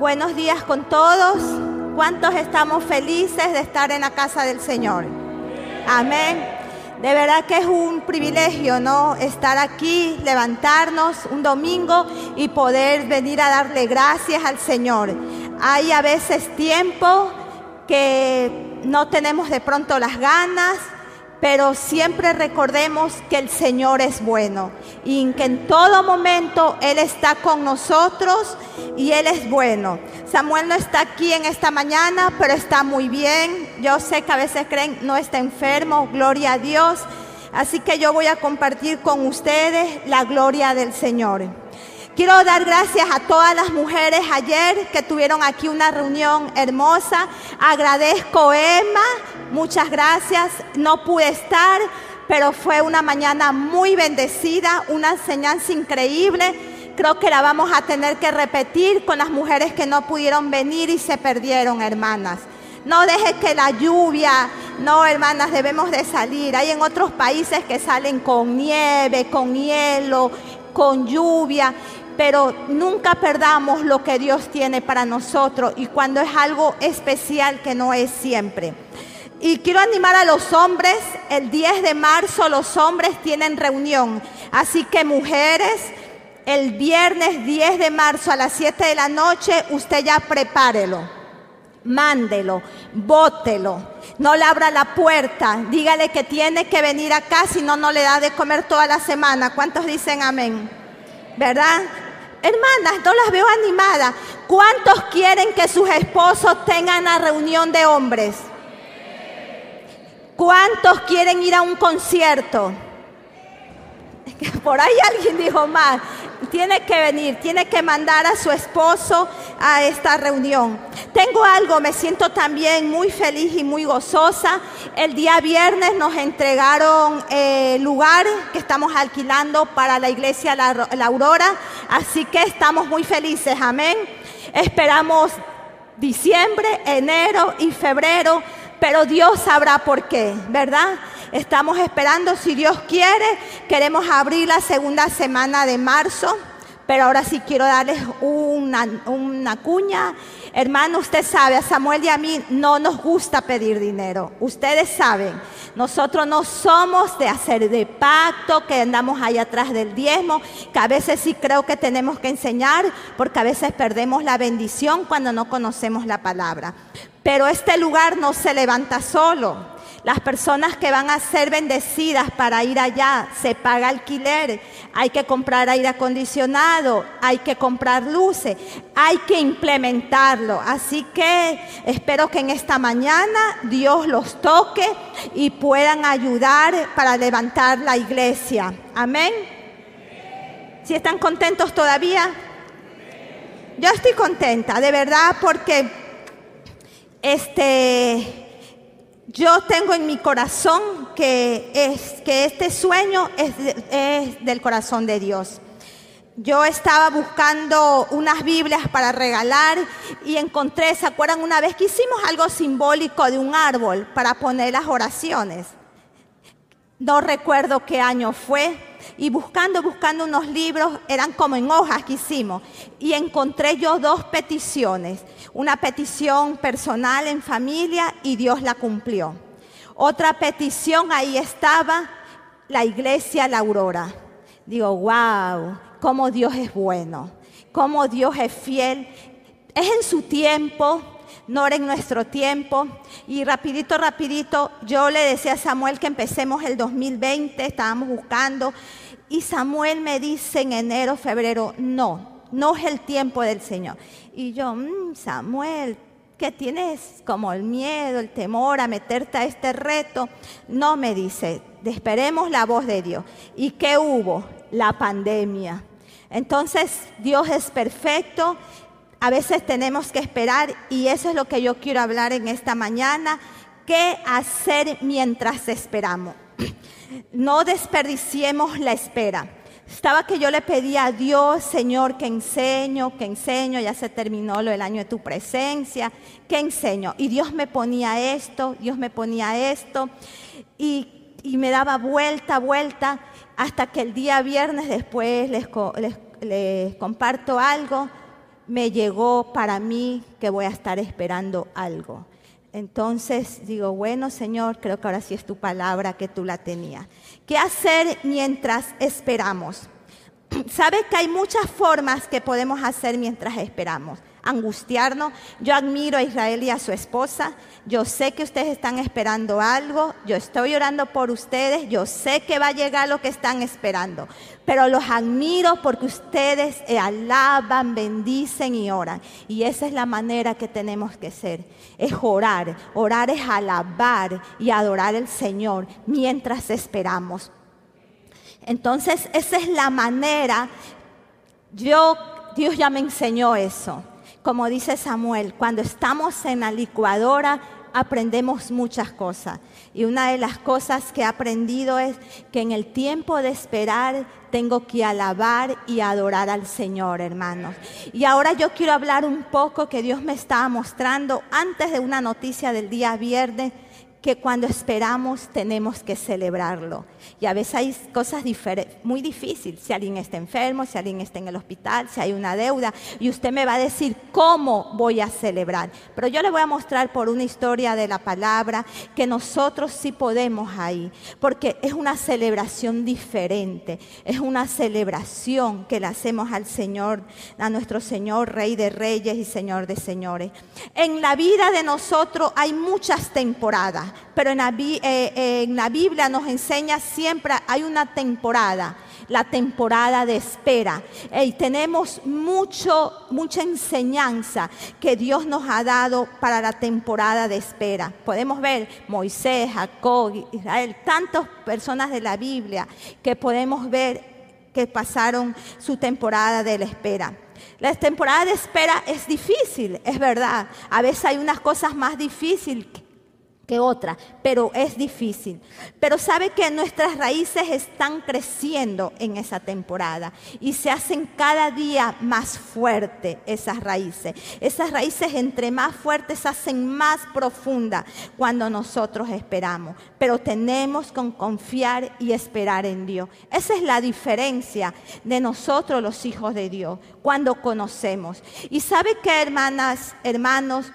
Buenos días con todos. ¿Cuántos estamos felices de estar en la casa del Señor? Amén. De verdad que es un privilegio, ¿no? Estar aquí, levantarnos un domingo y poder venir a darle gracias al Señor. Hay a veces tiempo que no tenemos de pronto las ganas, pero siempre recordemos que el Señor es bueno y que en todo momento Él está con nosotros y Él es bueno. Samuel no está aquí en esta mañana, pero está muy bien. Yo sé que a veces creen no está enfermo, gloria a Dios. Así que yo voy a compartir con ustedes la gloria del Señor. Quiero dar gracias a todas las mujeres ayer que tuvieron aquí una reunión hermosa. Agradezco Emma, muchas gracias. No pude estar, pero fue una mañana muy bendecida, una enseñanza increíble. Creo que la vamos a tener que repetir con las mujeres que no pudieron venir y se perdieron, hermanas. No deje que la lluvia, no, hermanas, debemos de salir. Hay en otros países que salen con nieve, con hielo, con lluvia pero nunca perdamos lo que Dios tiene para nosotros y cuando es algo especial que no es siempre. Y quiero animar a los hombres, el 10 de marzo los hombres tienen reunión, así que mujeres, el viernes 10 de marzo a las 7 de la noche, usted ya prepárelo, mándelo, bótelo, no le abra la puerta, dígale que tiene que venir acá, si no, no le da de comer toda la semana. ¿Cuántos dicen amén? ¿Verdad? Hermanas, no las veo animadas. ¿Cuántos quieren que sus esposos tengan una reunión de hombres? ¿Cuántos quieren ir a un concierto? Por ahí alguien dijo más tiene que venir, tiene que mandar a su esposo a esta reunión. Tengo algo, me siento también muy feliz y muy gozosa. El día viernes nos entregaron eh, lugar que estamos alquilando para la iglesia la Aurora, así que estamos muy felices, amén. Esperamos diciembre, enero y febrero, pero Dios sabrá por qué, ¿verdad? Estamos esperando, si Dios quiere, queremos abrir la segunda semana de marzo. Pero ahora sí quiero darles una, una cuña. Hermano, usted sabe, a Samuel y a mí no nos gusta pedir dinero. Ustedes saben, nosotros no somos de hacer de pacto, que andamos ahí atrás del diezmo, que a veces sí creo que tenemos que enseñar, porque a veces perdemos la bendición cuando no conocemos la palabra. Pero este lugar no se levanta solo. Las personas que van a ser bendecidas para ir allá, se paga alquiler, hay que comprar aire acondicionado, hay que comprar luces, hay que implementarlo. Así que espero que en esta mañana Dios los toque y puedan ayudar para levantar la iglesia. Amén. ¿Si están contentos todavía? Yo estoy contenta, de verdad, porque este yo tengo en mi corazón que, es, que este sueño es, es del corazón de Dios. Yo estaba buscando unas Biblias para regalar y encontré, ¿se acuerdan una vez que hicimos algo simbólico de un árbol para poner las oraciones? No recuerdo qué año fue. Y buscando, buscando unos libros, eran como en hojas que hicimos. Y encontré yo dos peticiones. Una petición personal en familia y Dios la cumplió. Otra petición, ahí estaba la iglesia La Aurora. Digo, wow, cómo Dios es bueno, cómo Dios es fiel. Es en su tiempo, no era en nuestro tiempo. Y rapidito, rapidito, yo le decía a Samuel que empecemos el 2020, estábamos buscando. Y Samuel me dice en enero, febrero, no, no es el tiempo del Señor. Y yo, mm, Samuel, ¿qué tienes como el miedo, el temor a meterte a este reto? No me dice, esperemos la voz de Dios. ¿Y qué hubo? La pandemia. Entonces, Dios es perfecto a veces tenemos que esperar y eso es lo que yo quiero hablar en esta mañana. ¿Qué hacer mientras esperamos? No desperdiciemos la espera. Estaba que yo le pedía a Dios, Señor, que enseño, que enseño, ya se terminó lo del año de tu presencia, que enseño. Y Dios me ponía esto, Dios me ponía esto, y, me daba vuelta, vuelta, hasta que el día viernes después les comparto algo me llegó para mí que voy a estar esperando algo. Entonces digo, bueno Señor, creo que ahora sí es tu palabra que tú la tenías. ¿Qué hacer mientras esperamos? Sabe que hay muchas formas que podemos hacer mientras esperamos angustiarnos. Yo admiro a Israel y a su esposa. Yo sé que ustedes están esperando algo. Yo estoy orando por ustedes. Yo sé que va a llegar lo que están esperando. Pero los admiro porque ustedes alaban, bendicen y oran. Y esa es la manera que tenemos que ser. Es orar. Orar es alabar y adorar al Señor mientras esperamos. Entonces, esa es la manera. Yo, Dios ya me enseñó eso como dice Samuel, cuando estamos en la licuadora aprendemos muchas cosas. Y una de las cosas que he aprendido es que en el tiempo de esperar tengo que alabar y adorar al Señor, hermanos. Y ahora yo quiero hablar un poco que Dios me estaba mostrando antes de una noticia del día viernes que cuando esperamos tenemos que celebrarlo. Y a veces hay cosas muy difíciles. Si alguien está enfermo, si alguien está en el hospital, si hay una deuda, y usted me va a decir cómo voy a celebrar. Pero yo le voy a mostrar por una historia de la palabra que nosotros sí podemos ahí, porque es una celebración diferente, es una celebración que le hacemos al Señor, a nuestro Señor, Rey de Reyes y Señor de Señores. En la vida de nosotros hay muchas temporadas pero eh, en la, Biblia nos enseña siempre, hay una temporada, la temporada de espera. Y tenemos mucho, mucha enseñanza que Dios nos ha dado para la temporada de espera. Podemos ver Moisés, Jacob, Israel, tantas personas de la Biblia que podemos ver que pasaron su temporada de la espera. La temporada de espera es difícil, es verdad. A veces hay unas cosas más difíciles que otra, pero es difícil. Pero sabe que nuestras raíces están creciendo en esa temporada y se hacen cada día más fuertes esas raíces. Esas raíces entre más fuertes se hacen más profundas cuando nosotros esperamos, pero tenemos que confiar y esperar en Dios. Esa es la diferencia de nosotros los hijos de Dios cuando conocemos. Y sabe que hermanas, hermanos,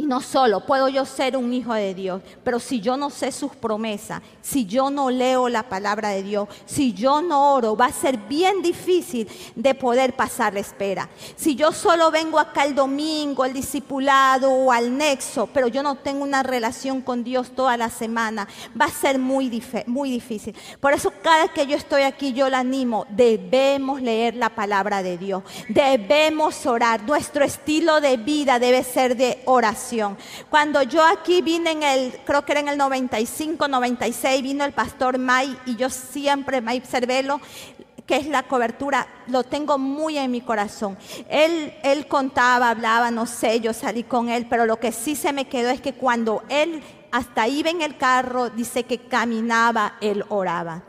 y no solo puedo yo ser un hijo de Dios, pero si yo no sé sus promesas, si yo no leo la palabra de Dios, si yo no oro, va a ser bien difícil de poder pasar la espera. Si yo solo vengo acá el domingo, al discipulado o al nexo, pero yo no tengo una relación con Dios toda la semana, va a ser muy, muy difícil. Por eso cada que yo estoy aquí, yo la animo, debemos leer la palabra de Dios, debemos orar. Nuestro estilo de vida debe ser de oración cuando yo aquí vine en el, creo que era en el 95, 96, vino el pastor May y yo siempre, May Cervelo, que es la cobertura, lo tengo muy en mi corazón. Él, él contaba, hablaba, no sé, yo salí con él, pero lo que sí se me quedó es que cuando él hasta iba en el carro, dice que caminaba, él oraba.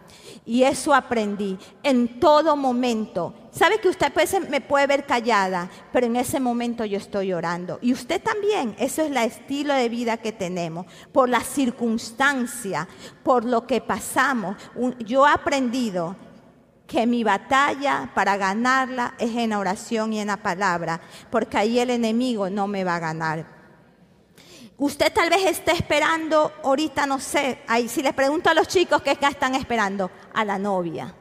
Y eso aprendí en todo momento. Sabe que usted me puede ver callada, pero en ese momento yo estoy orando. Y usted también, eso es el estilo de vida que tenemos, por la circunstancia, por lo que pasamos. Yo he aprendido que mi batalla para ganarla es en oración y en la palabra, porque ahí el enemigo no me va a ganar. Usted tal vez esté esperando, ahorita no sé, ahí, si les pregunto a los chicos qué están esperando, a la novia.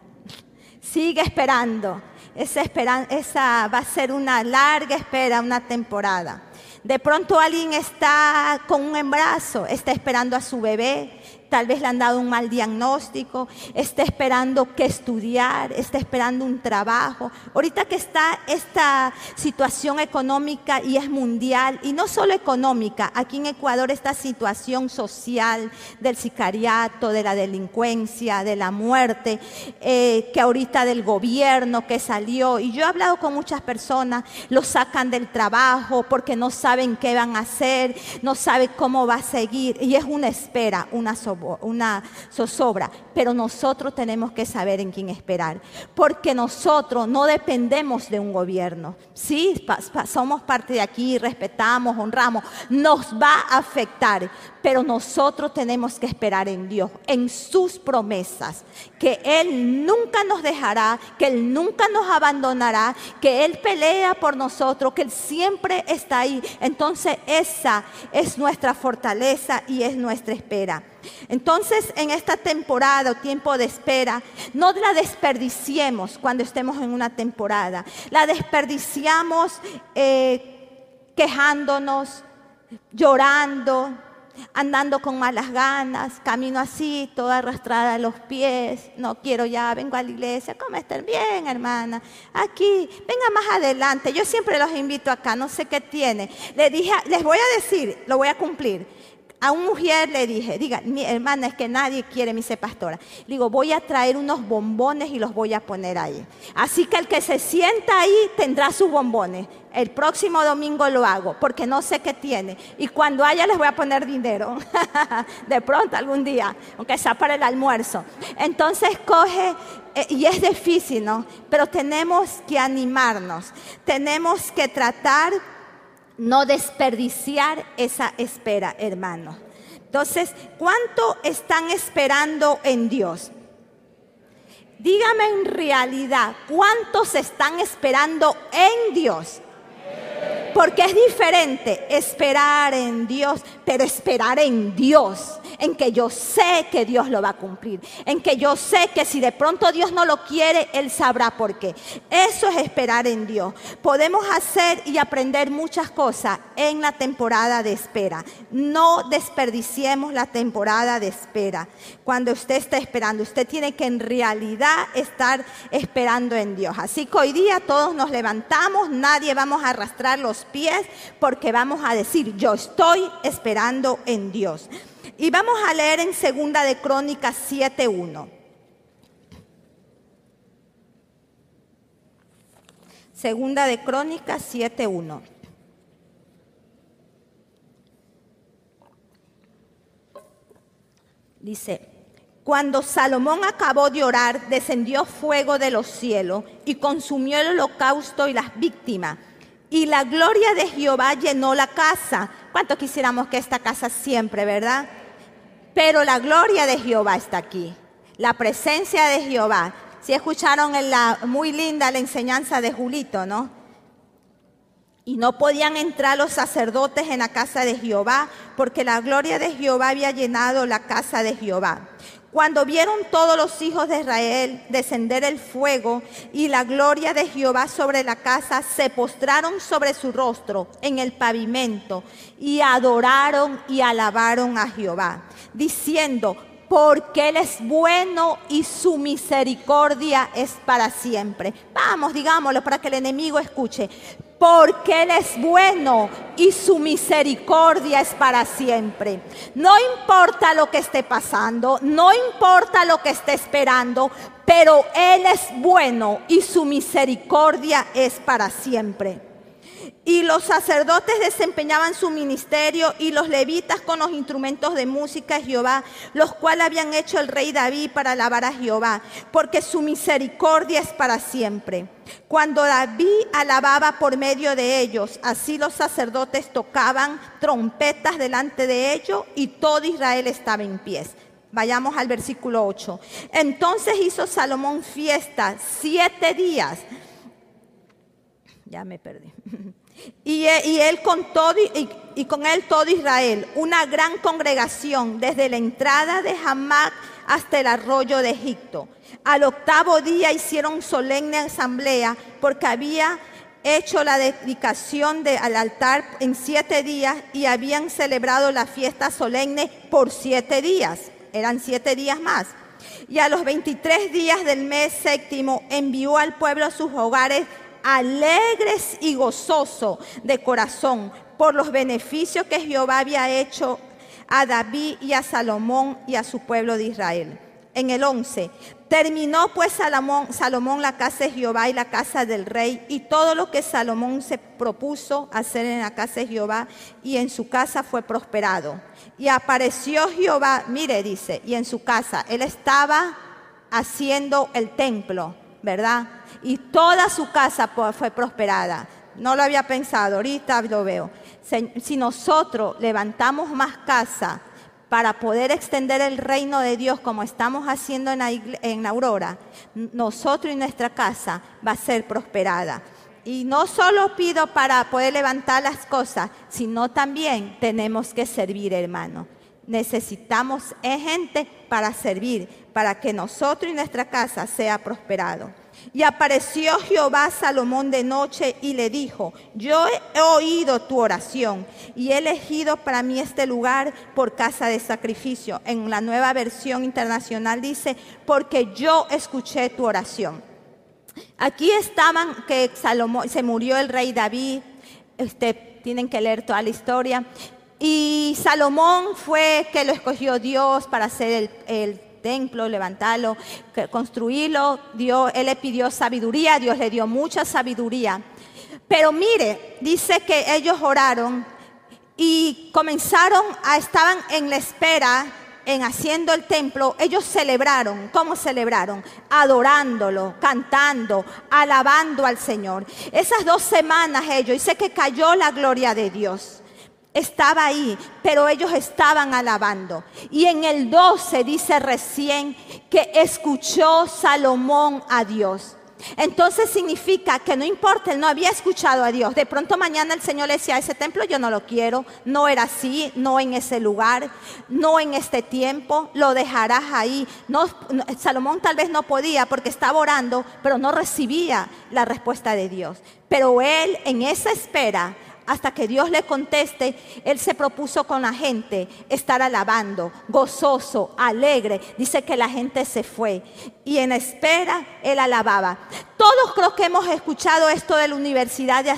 Sigue esperando. Esa, esa va a ser una larga espera, una temporada. De pronto alguien está con un embarazo, está esperando a su bebé, tal vez le han dado un mal diagnóstico, está esperando que estudiar, está esperando un trabajo. Ahorita que está esta situación económica y es mundial, y no solo económica, aquí en Ecuador esta situación social del sicariato, de la delincuencia, de la muerte, eh, que ahorita del gobierno que salió, y yo he hablado con muchas personas, lo sacan del trabajo porque no saben qué van a hacer, no saben cómo va a seguir, y es una espera, una sobrevida una zozobra, pero nosotros tenemos que saber en quién esperar, porque nosotros no dependemos de un gobierno. Sí, somos parte de aquí, respetamos, honramos, nos va a afectar, pero nosotros tenemos que esperar en Dios, en sus promesas, que Él nunca nos dejará, que Él nunca nos abandonará, que Él pelea por nosotros, que Él siempre está ahí. Entonces esa es nuestra fortaleza y es nuestra espera. Entonces, en esta temporada o tiempo de espera, no la desperdiciemos cuando estemos en una temporada. La desperdiciamos eh, quejándonos, llorando, andando con malas ganas, camino así, toda arrastrada a los pies, no quiero ya, vengo a la iglesia, ¿cómo están? Bien, hermana, aquí, venga más adelante, yo siempre los invito acá, no sé qué tiene. Les dije, les voy a decir, lo voy a cumplir. A una mujer le dije, diga, mi hermana, es que nadie quiere, me dice pastora. Le digo, voy a traer unos bombones y los voy a poner ahí. Así que el que se sienta ahí tendrá sus bombones. El próximo domingo lo hago, porque no sé qué tiene. Y cuando haya les voy a poner dinero. de pronto algún día, aunque sea para el almuerzo. Entonces coge, eh, y es difícil, ¿no? Pero tenemos que animarnos. Tenemos que tratar no desperdiciar esa espera, hermano. Entonces, ¿cuánto están esperando en Dios? Dígame en realidad, ¿cuántos están esperando en Dios? Porque es diferente esperar en Dios, pero esperar en Dios, en que yo sé que Dios lo va a cumplir, en que yo sé que si de pronto Dios no lo quiere, Él sabrá por qué. Eso es esperar en Dios. Podemos hacer y aprender muchas cosas en la temporada de espera. No desperdiciemos la temporada de espera. Cuando usted está esperando, usted tiene que en realidad estar esperando en Dios. Así que hoy día todos nos levantamos, nadie vamos a arrastrar los pies porque vamos a decir, yo estoy esperando en Dios. Y vamos a leer en Segunda de Crónicas 7.1. Segunda de Crónicas 7.1. Dice, cuando Salomón acabó de orar, descendió fuego de los cielos y consumió el holocausto y las víctimas y la gloria de Jehová llenó la casa. ¿Cuánto quisiéramos que esta casa siempre, verdad? Pero la gloria de Jehová está aquí. La presencia de Jehová. Si escucharon en la muy linda la enseñanza de Julito, ¿no? Y no podían entrar los sacerdotes en la casa de Jehová, porque la gloria de Jehová había llenado la casa de Jehová. Cuando vieron todos los hijos de Israel descender el fuego y la gloria de Jehová sobre la casa, se postraron sobre su rostro en el pavimento y adoraron y alabaron a Jehová, diciendo, porque Él es bueno y su misericordia es para siempre. Vamos, digámoslo para que el enemigo escuche porque Él es bueno y su misericordia es para siempre. No importa lo que esté pasando, no importa lo que esté esperando, pero Él es bueno y su misericordia es para siempre. Y los sacerdotes desempeñaban su ministerio y los levitas con los instrumentos de música de Jehová, los cuales habían hecho el rey David para alabar a Jehová, porque su misericordia es para siempre. Cuando David alababa por medio de ellos, así los sacerdotes tocaban trompetas delante de ellos y todo Israel estaba en pies. Vayamos al versículo 8. Entonces hizo Salomón fiesta siete días. Ya me perdí. Y, él con todo y, con él todo Israel, una gran congregación desde la entrada de Hamac hasta el arroyo de Egipto. Al octavo día hicieron solemne asamblea porque había hecho la dedicación al altar en siete días y habían celebrado la fiesta solemne por siete días. Eran siete días más. Y a los 23 días del mes séptimo envió al pueblo a sus hogares alegres y gozoso de corazón por los beneficios que Jehová había hecho a David y a Salomón y a su pueblo de Israel. En el 11, terminó pues Salomón, Salomón la casa de Jehová y la casa del rey y todo lo que Salomón se propuso hacer en la casa de Jehová y en su casa fue prosperado. Y apareció Jehová, mire, dice, y en su casa, él estaba haciendo el templo, ¿verdad? Y toda su casa fue prosperada. No lo había pensado, ahorita lo veo. Si nosotros levantamos más casa para poder extender el reino de Dios como estamos haciendo en, Aurora, nosotros y nuestra casa va a ser prosperada. Y no solo pido para poder levantar las cosas, sino también tenemos que servir, hermano. Necesitamos gente para servir, para que nosotros y nuestra casa sea prosperado. Y apareció Jehová a Salomón de noche y le dijo, yo he oído tu oración y he elegido para mí este lugar por casa de sacrificio. En la nueva versión internacional dice, porque yo escuché tu oración. Aquí estaban que Salomón, se murió el rey David, este, tienen que leer toda la historia. Y Salomón fue que lo escogió Dios para hacer el, templo, levantarlo, construirlo. Dios, él le pidió sabiduría, Dios le dio mucha sabiduría. Pero mire, dice que ellos oraron y comenzaron a, estaban en la espera en haciendo el templo, ellos celebraron. ¿Cómo celebraron? Adorándolo, cantando, alabando al Señor. Esas dos semanas ellos, dice que cayó la gloria de Dios. Estaba ahí, pero ellos estaban alabando. Y en el 12 dice recién que escuchó Salomón a Dios. Entonces significa que no importa, él no había escuchado a Dios. De pronto mañana el Señor le decía, ese templo yo no lo quiero, no era así, no en ese lugar, no en este tiempo, lo dejarás ahí. No, Salomón tal vez no podía porque estaba orando, pero no recibía la respuesta de Dios. Pero él en esa espera hasta que Dios le conteste, él se propuso con la gente estar alabando, gozoso, alegre. Dice que la gente se fue y en espera él alababa. Todos creo que hemos escuchado esto de la Universidad de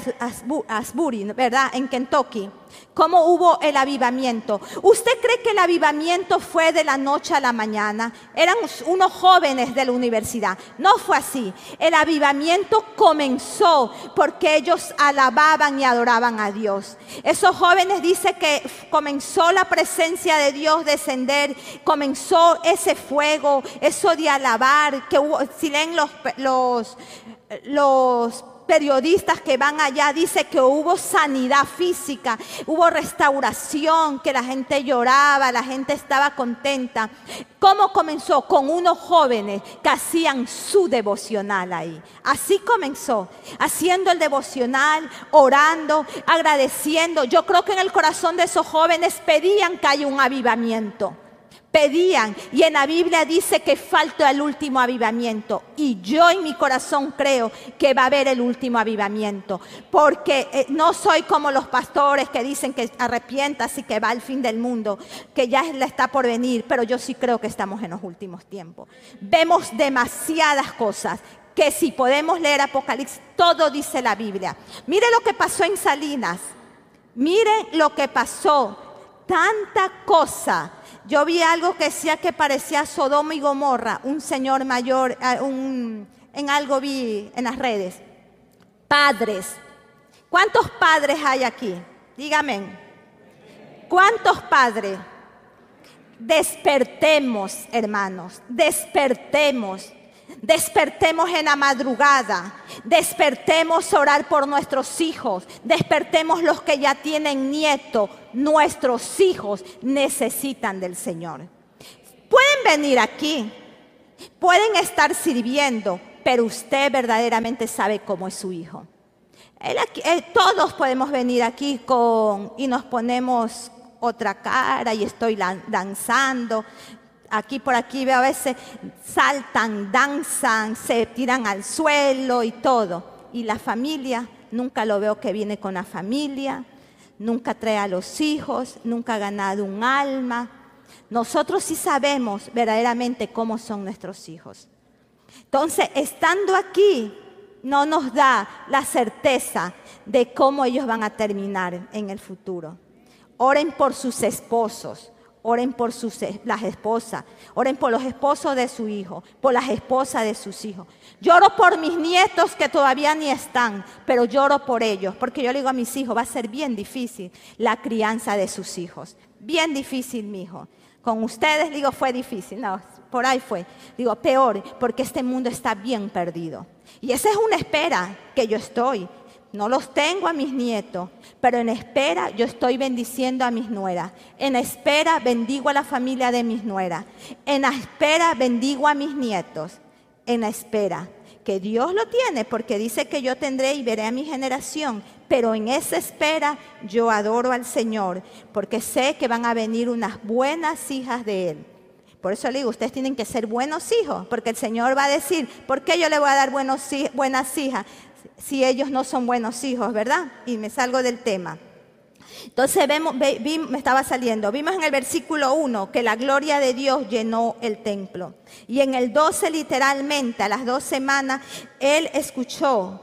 Asbury, ¿verdad? En Kentucky cómo hubo el avivamiento. ¿Usted cree que el avivamiento fue de la noche a la mañana? Eran unos jóvenes de la universidad. No fue así. El avivamiento comenzó porque ellos alababan y adoraban a Dios. Esos jóvenes dice que comenzó la presencia de Dios descender, comenzó ese fuego, eso de alabar, que hubo, si leen los, los, los periodistas que van allá, dice que hubo sanidad física, hubo restauración, que la gente lloraba, la gente estaba contenta. ¿Cómo comenzó? Con unos jóvenes que hacían su devocional ahí. Así comenzó, haciendo el devocional, orando, agradeciendo. Yo creo que en el corazón de esos jóvenes pedían que haya un avivamiento pedían. Y en la Biblia dice que falta el último avivamiento. Y yo en mi corazón creo que va a haber el último avivamiento. Porque eh, no soy como los pastores que dicen que arrepientas y que va al fin del mundo, que ya está por venir. Pero yo sí creo que estamos en los últimos tiempos. Vemos demasiadas cosas que si podemos leer Apocalipsis, todo dice la Biblia. Mire lo que pasó en Salinas. Mire lo que pasó. Tanta cosa yo vi algo que decía que parecía Sodoma y Gomorra, un señor mayor, eh, en algo vi en las redes. Padres. ¿Cuántos padres hay aquí? Dígame. ¿Cuántos padres? Despertemos, hermanos, despertemos. Despertemos en la madrugada, despertemos orar por nuestros hijos, despertemos los que ya tienen nieto, nuestros hijos necesitan del Señor. Pueden venir aquí, pueden estar sirviendo, pero usted verdaderamente sabe cómo es su hijo. todos podemos venir aquí con, y nos ponemos otra cara y estoy danzando, aquí por aquí veo a veces saltan, danzan, se tiran al suelo y todo. Y la familia, nunca lo veo que viene con la familia, nunca trae a los hijos, nunca ha ganado un alma. Nosotros sí sabemos verdaderamente cómo son nuestros hijos. Entonces, estando aquí, no nos da la certeza de cómo ellos van a terminar en el futuro. Oren por sus esposos, Oren por sus, las esposas, oren por los esposos de su hijo, por las esposas de sus hijos. Lloro por mis nietos que todavía ni están, pero lloro por ellos, porque yo le digo a mis hijos, va a ser bien difícil la crianza de sus hijos. Bien difícil, mi hijo. Con ustedes, digo, fue difícil. No, por ahí fue. Digo, peor, porque este mundo está bien perdido. Y esa es una espera que yo estoy. No los tengo a mis nietos, pero en espera yo estoy bendiciendo a mis nueras. En espera bendigo a la familia de mis nueras. En espera bendigo a mis nietos. En espera que Dios lo tiene, porque dice que yo tendré y veré a mi generación, pero en esa espera yo adoro al Señor, porque sé que van a venir unas buenas hijas de Él. Por eso le digo, ustedes tienen que ser buenos hijos, porque el Señor va a decir, ¿por qué yo le voy a dar buenas hijas si ellos no son buenos hijos, verdad? Y me salgo del tema. Entonces vemos, me estaba saliendo, vimos en el versículo 1 que la gloria de Dios llenó el templo. Y en el 12 literalmente, a las dos semanas, él escuchó,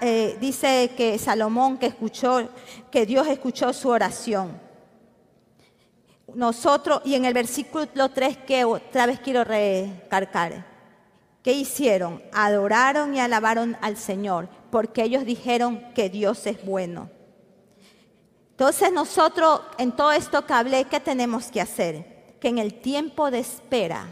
eh, dice que Salomón que escuchó, que Dios escuchó su oración. Nosotros, y en el versículo 3 que otra vez quiero recargar, ¿qué hicieron? Adoraron y alabaron al Señor, porque ellos dijeron que Dios es bueno. Entonces nosotros en todo esto que hablé, ¿qué tenemos que hacer? Que en el tiempo de espera,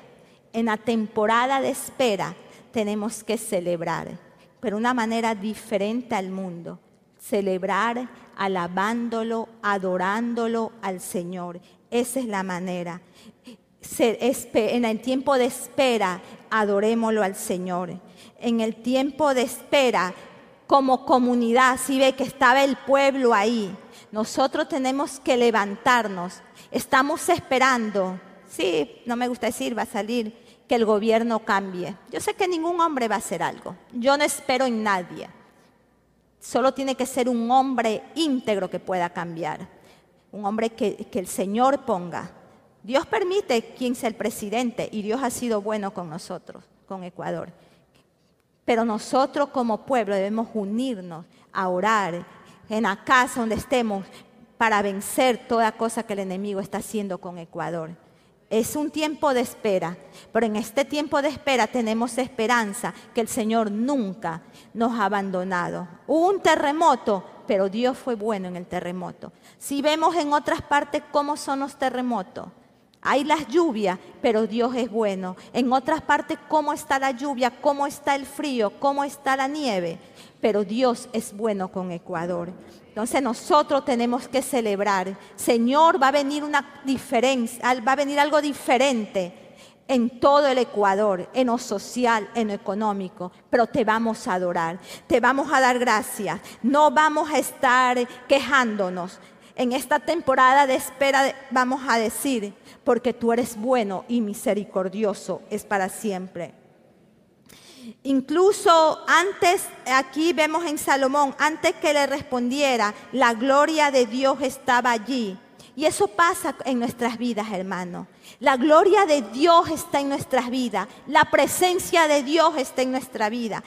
en la temporada de espera, tenemos que celebrar, pero una manera diferente al mundo. Celebrar alabándolo, adorándolo al Señor. Esa es la manera. En el tiempo de espera, adorémoslo al Señor. En el tiempo de espera, como comunidad, si ve que estaba el pueblo ahí, nosotros tenemos que levantarnos. Estamos esperando. Sí, no me gusta decir, va a salir que el gobierno cambie. Yo sé que ningún hombre va a hacer algo. Yo no espero en nadie. Solo tiene que ser un hombre íntegro que pueda cambiar. Un hombre que, que el Señor ponga. Dios permite quien sea el presidente y Dios ha sido bueno con nosotros, con Ecuador. Pero nosotros como pueblo debemos unirnos a orar en la casa donde estemos para vencer toda cosa que el enemigo está haciendo con Ecuador. Es un tiempo de espera, pero en este tiempo de espera tenemos esperanza que el Señor nunca nos ha abandonado. Hubo un terremoto, pero Dios fue bueno en el terremoto. Si vemos en otras partes cómo son los terremotos, hay las lluvias, pero Dios es bueno. En otras partes, cómo está la lluvia, cómo está el frío, cómo está la nieve pero Dios es bueno con Ecuador. Entonces nosotros tenemos que celebrar. Señor, va a venir una diferencia, va a venir algo diferente en todo el Ecuador, en lo social, en lo económico, pero te vamos a adorar, te vamos a dar gracias, no vamos a estar quejándonos. En esta temporada de espera vamos a decir, porque tú eres bueno y misericordioso es para siempre. Incluso antes, aquí vemos en Salomón, antes que le respondiera, la gloria de Dios estaba allí. Y eso pasa en nuestras vidas, hermano. La gloria de Dios está en nuestras vidas. La presencia de Dios está en nuestra vida.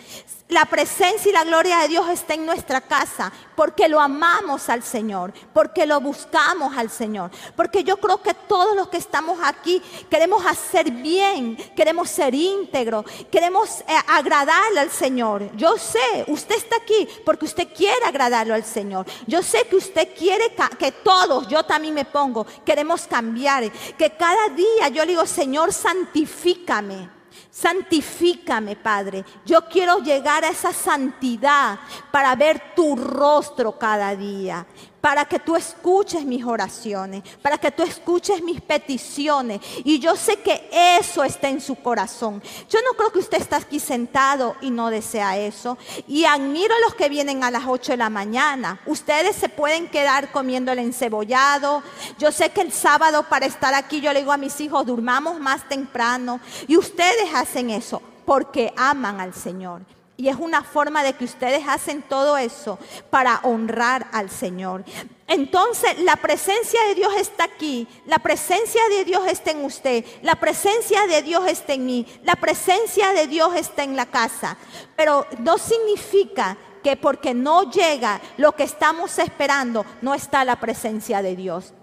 La presencia y la gloria de Dios está en nuestra casa porque lo amamos al Señor, porque lo buscamos al Señor. Porque yo creo que todos los que estamos aquí queremos hacer bien, queremos ser íntegros, queremos eh, agradarle al Señor. Yo sé, usted está aquí porque usted quiere agradarlo al Señor. Yo sé que usted quiere que todos, yo también me pongo, queremos cambiar. Que cada día yo le digo, Señor, santifícame. Santifícame, Padre. Yo quiero llegar a esa santidad para ver tu rostro cada día para que tú escuches mis oraciones, para que tú escuches mis peticiones. Y yo sé que eso está en su corazón. Yo no creo que usted está aquí sentado y no desea eso. Y admiro a los que vienen a las 8 de la mañana. Ustedes se pueden quedar comiendo el encebollado. Yo sé que el sábado para estar aquí yo le digo a mis hijos, durmamos más temprano. Y ustedes hacen eso porque aman al Señor. Y es una forma de que ustedes hacen todo eso para honrar al Señor. Entonces la presencia de Dios está aquí, la presencia de Dios está en usted, la presencia de Dios está en mí, la presencia de Dios está en la casa. Pero no significa que porque no llega lo que estamos esperando, no está la presencia de Dios.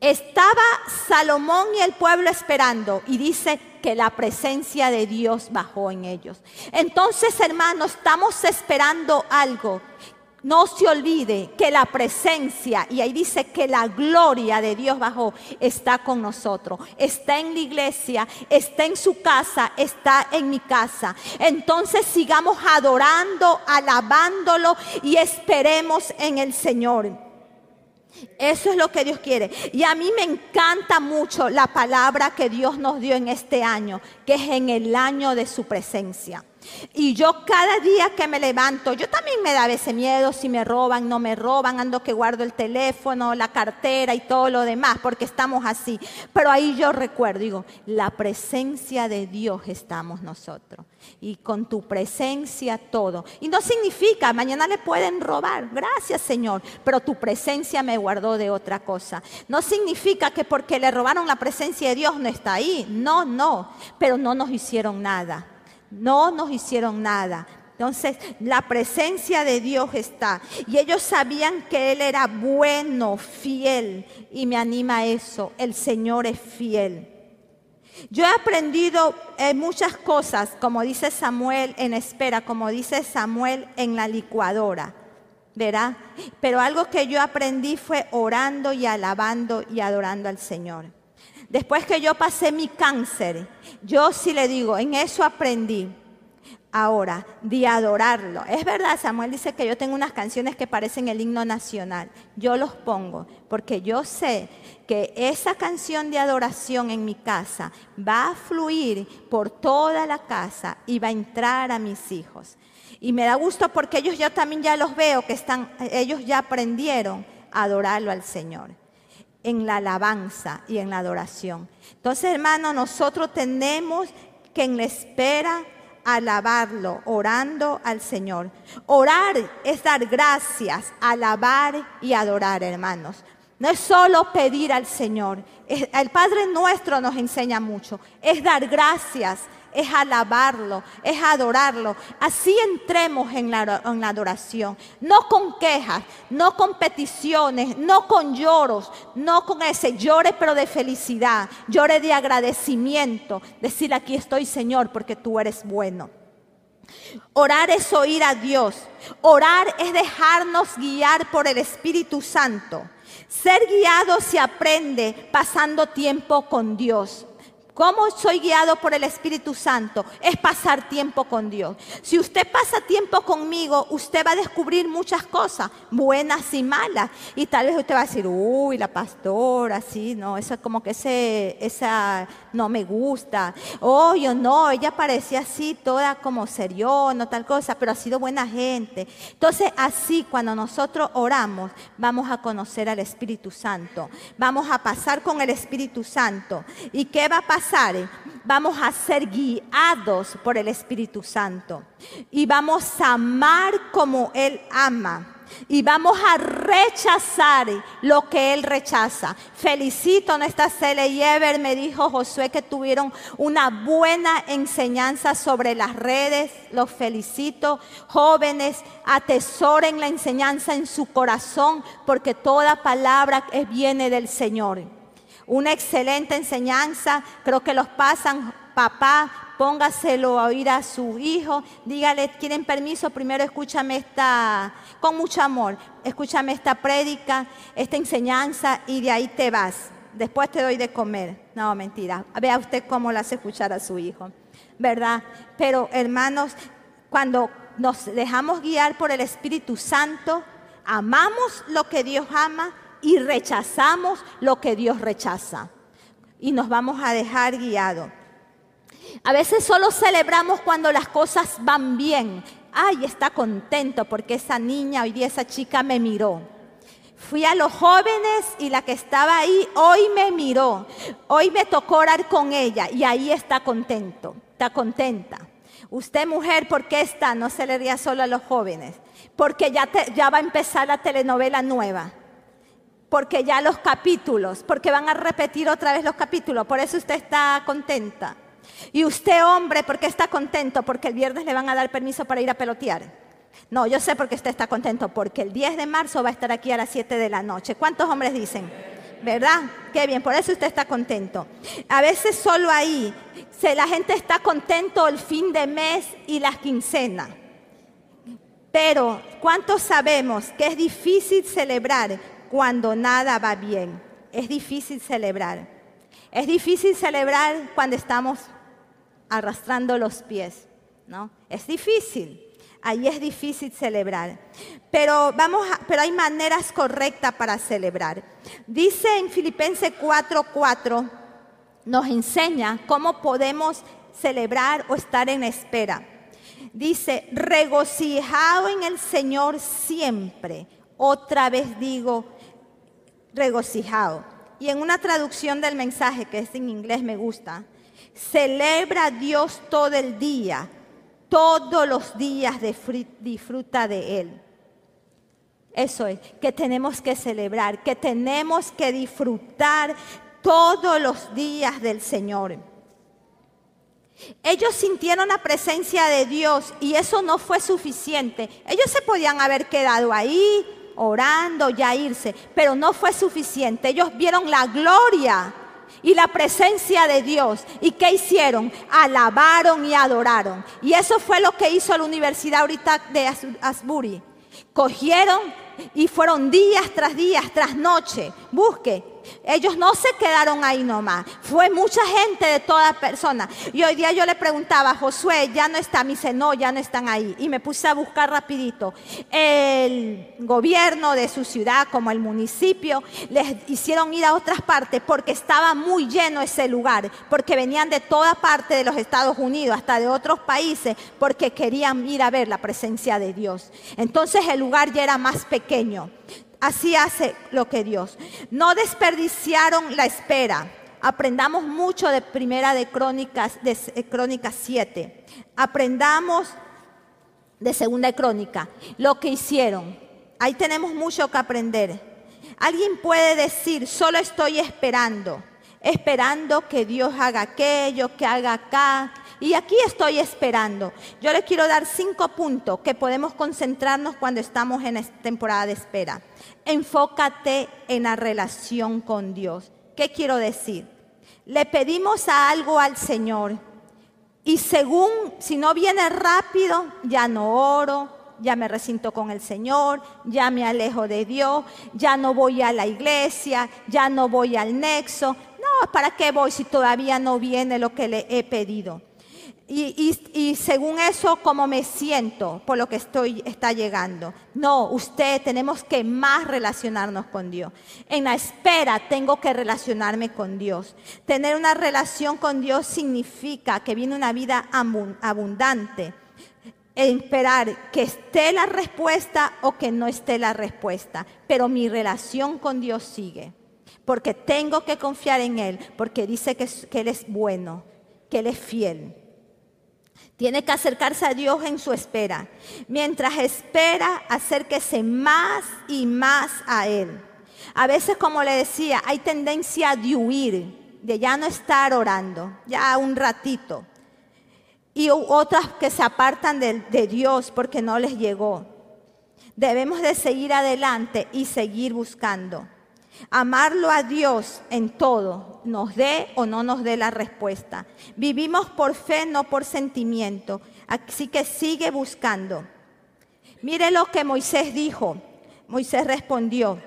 Estaba Salomón y el pueblo esperando y dice que la presencia de Dios bajó en ellos. Entonces, hermanos, estamos esperando algo. no se olvide que la presencia, y ahí dice que la gloria de Dios bajó, está con nosotros. Está en la iglesia, está en su casa, está en mi casa. Entonces sigamos adorando, alabándolo y esperemos en el Señor. Eso es lo que Dios quiere. Y a mí me encanta mucho la palabra que Dios nos dio en este año, que es en el año de su presencia. Y yo cada día que me levanto, yo también me da ese miedo si me roban, no me roban, ando que guardo el teléfono, la cartera y todo lo demás, porque estamos así. Pero ahí yo recuerdo, digo, la presencia de Dios estamos nosotros. Y con tu presencia todo. Y no significa, mañana le pueden robar, gracias Señor, pero tu presencia me guardó de otra cosa. No significa que porque le robaron la presencia de Dios no está ahí. No, no, pero no nos hicieron nada no nos hicieron nada. Entonces, la presencia de Dios está. Y ellos sabían que Él era bueno, fiel. Y me anima eso. El Señor es fiel. Yo he aprendido eh, muchas cosas, como dice Samuel en espera, como dice Samuel en la licuadora. ¿Verá? Pero algo que yo aprendí fue orando y alabando y adorando al Señor. Después que yo pasé mi cáncer, yo sí le digo, en eso aprendí. Ahora, de adorarlo. Es verdad, Samuel dice que yo tengo unas canciones que parecen el himno nacional. Yo los pongo porque yo sé que esa canción de adoración en mi casa va a fluir por toda la casa y va a entrar a mis hijos. Y me da gusto porque ellos ya también ya los veo que están, ellos ya aprendieron a adorarlo al Señor en la alabanza y en la adoración. Entonces, hermano, nosotros tenemos que en la espera alabarlo, orando al Señor. Orar es dar gracias, alabar y adorar, hermanos. No es solo pedir al Señor. El Padre nuestro nos enseña mucho. Es dar gracias, es alabarlo, es adorarlo. Así entremos en la, adoración. No con quejas, no con peticiones, no con lloros, no con ese llore pero de felicidad, llore de agradecimiento. Decir aquí estoy Señor porque tú eres bueno. Orar es oír a Dios. Orar es dejarnos guiar por el Espíritu Santo. Ser guiado se aprende pasando tiempo con Dios. ¿Cómo soy guiado por el Espíritu Santo? Es pasar tiempo con Dios. Si usted pasa tiempo conmigo, usted va a descubrir muchas cosas, buenas y malas. Y tal vez usted va a decir, uy, la pastora, sí, no, eso es como que ese, esa no me gusta. Oh, yo no, ella parecía así, toda como no tal cosa, pero ha sido buena gente. Entonces, así cuando nosotros oramos, vamos a conocer al Espíritu Santo. Vamos a pasar con el Espíritu Santo. ¿Y qué va a pasar? Vamos a ser guiados por el Espíritu Santo y vamos a amar como Él ama y vamos a rechazar lo que Él rechaza. Felicito a nuestra Cele me dijo Josué que tuvieron una buena enseñanza sobre las redes. Los felicito. Jóvenes, atesoren la enseñanza en su corazón porque toda palabra viene del Señor una excelente enseñanza, creo que los pasan, papá, póngaselo a oír a su hijo, dígale, ¿quieren permiso? Primero escúchame esta, con mucho amor, escúchame esta prédica, esta enseñanza y de ahí te vas. Después te doy de comer. No, mentira. Vea usted cómo la hace escuchar a su hijo. ¿Verdad? Pero hermanos, cuando nos dejamos guiar por el Espíritu Santo, amamos lo que Dios ama y rechazamos lo que Dios rechaza. Y nos vamos a dejar guiados. A veces solo celebramos cuando las cosas van bien. Ay, está contento porque esa niña, hoy día esa chica me miró. Fui a los jóvenes y la que estaba ahí hoy me miró. Hoy me tocó orar con ella y ahí está contento, está contenta. Usted mujer, ¿por qué está? No se le ría solo a los jóvenes. Porque ya, ya va a empezar la telenovela nueva porque ya los capítulos, porque van a repetir otra vez los capítulos, por eso usted está contenta. Y usted, hombre, ¿por qué está contento? Porque el viernes le van a dar permiso para ir a pelotear. No, yo sé por qué usted está contento, porque el 10 de marzo va a estar aquí a las 7 de la noche. ¿Cuántos hombres dicen? ¿Verdad? Qué bien, por eso usted está contento. A veces solo ahí, la gente está contento el fin de mes y las quincenas. Pero, ¿cuántos sabemos que es difícil celebrar cuando nada va bien? Es difícil celebrar. Es difícil celebrar cuando estamos arrastrando los pies, ¿no? Es difícil. Ahí es difícil celebrar. Pero vamos pero hay maneras correctas para celebrar. Dice en Filipenses 4:4 nos enseña cómo podemos celebrar o estar en espera. Dice, regocijado en el Señor siempre. Otra vez digo, regocijado. Y en una traducción del mensaje, que es en inglés, me gusta, celebra a Dios todo el día, todos los días disfruta de Él. Eso es, que tenemos que celebrar, que tenemos que disfrutar todos los días del Señor. Ellos sintieron la presencia de Dios y eso no fue suficiente. Ellos se podían haber quedado ahí orando, ya irse, pero no fue suficiente. Ellos vieron la gloria y la presencia de Dios. ¿Y qué hicieron? Alabaron y adoraron. Y eso fue lo que hizo la Universidad ahorita de Asbury. Cogieron y fueron días tras días, tras noche. Busque ellos no se quedaron ahí nomás. Fue mucha gente de todas personas. Y hoy día yo le preguntaba, Josué, ya no está. Me dice, no, ya no están ahí. Y me puse a buscar rapidito. El gobierno de su ciudad, como el municipio, les hicieron ir a otras partes porque estaba muy lleno ese lugar. Porque venían de toda parte de los Estados Unidos, hasta de otros países, porque querían ir a ver la presencia de Dios. Entonces el lugar ya era más pequeño. Así hace lo que Dios. No desperdiciaron la espera. Aprendamos mucho de Primera de Crónicas, de eh, Crónicas 7. Aprendamos de Segunda de Crónica lo que hicieron. Ahí tenemos mucho que aprender. Alguien puede decir, solo estoy esperando, esperando que Dios haga aquello, que haga acá, y aquí estoy esperando. Yo les quiero dar cinco puntos que podemos concentrarnos cuando estamos en temporada de espera. Enfócate en la relación con Dios. ¿Qué quiero decir? Le pedimos algo al Señor y según, si no viene rápido, ya no oro, ya me recinto con el Señor, ya me alejo de Dios, ya no voy a la iglesia, ya no voy al nexo. No, ¿para qué voy si todavía no viene lo que le he pedido? Y, según eso, cómo me siento por lo que estoy, está llegando. No, usted tenemos que más relacionarnos con Dios. En la espera tengo que relacionarme con Dios. Tener una relación con Dios significa que viene una vida abundante. Esperar que esté la respuesta o que no esté la respuesta. Pero mi relación con Dios sigue. Porque tengo que confiar en Él. Porque dice que, que Él es bueno, que Él es fiel. Tiene que acercarse a Dios en su espera. Mientras espera, acérquese más y más a Él. A veces, como le decía, hay tendencia de huir, de ya no estar orando, ya un ratito. Y otras que se apartan de, de Dios porque no les llegó. Debemos de seguir adelante y seguir buscando. Amarlo a Dios en todo, nos dé o no nos dé la respuesta. Vivimos por fe, no por sentimiento. Así que sigue buscando. Mire lo que Moisés dijo. Moisés respondió,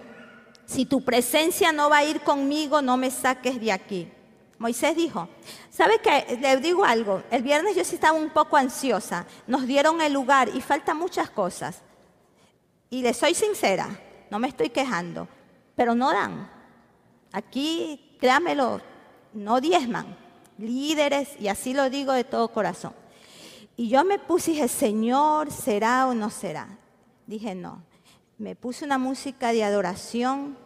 si tu presencia no va a ir conmigo, no me saques de aquí. Moisés dijo, ¿sabe qué? Le digo algo, el viernes yo sí estaba un poco ansiosa, nos dieron el lugar y faltan muchas cosas. Y le soy sincera, no me estoy quejando, pero no dan. Aquí, créamelo, no diezman, líderes, y así lo digo de todo corazón. Y yo me puse y dije, Señor, ¿será o no será? Dije, no. Me puse una música de adoración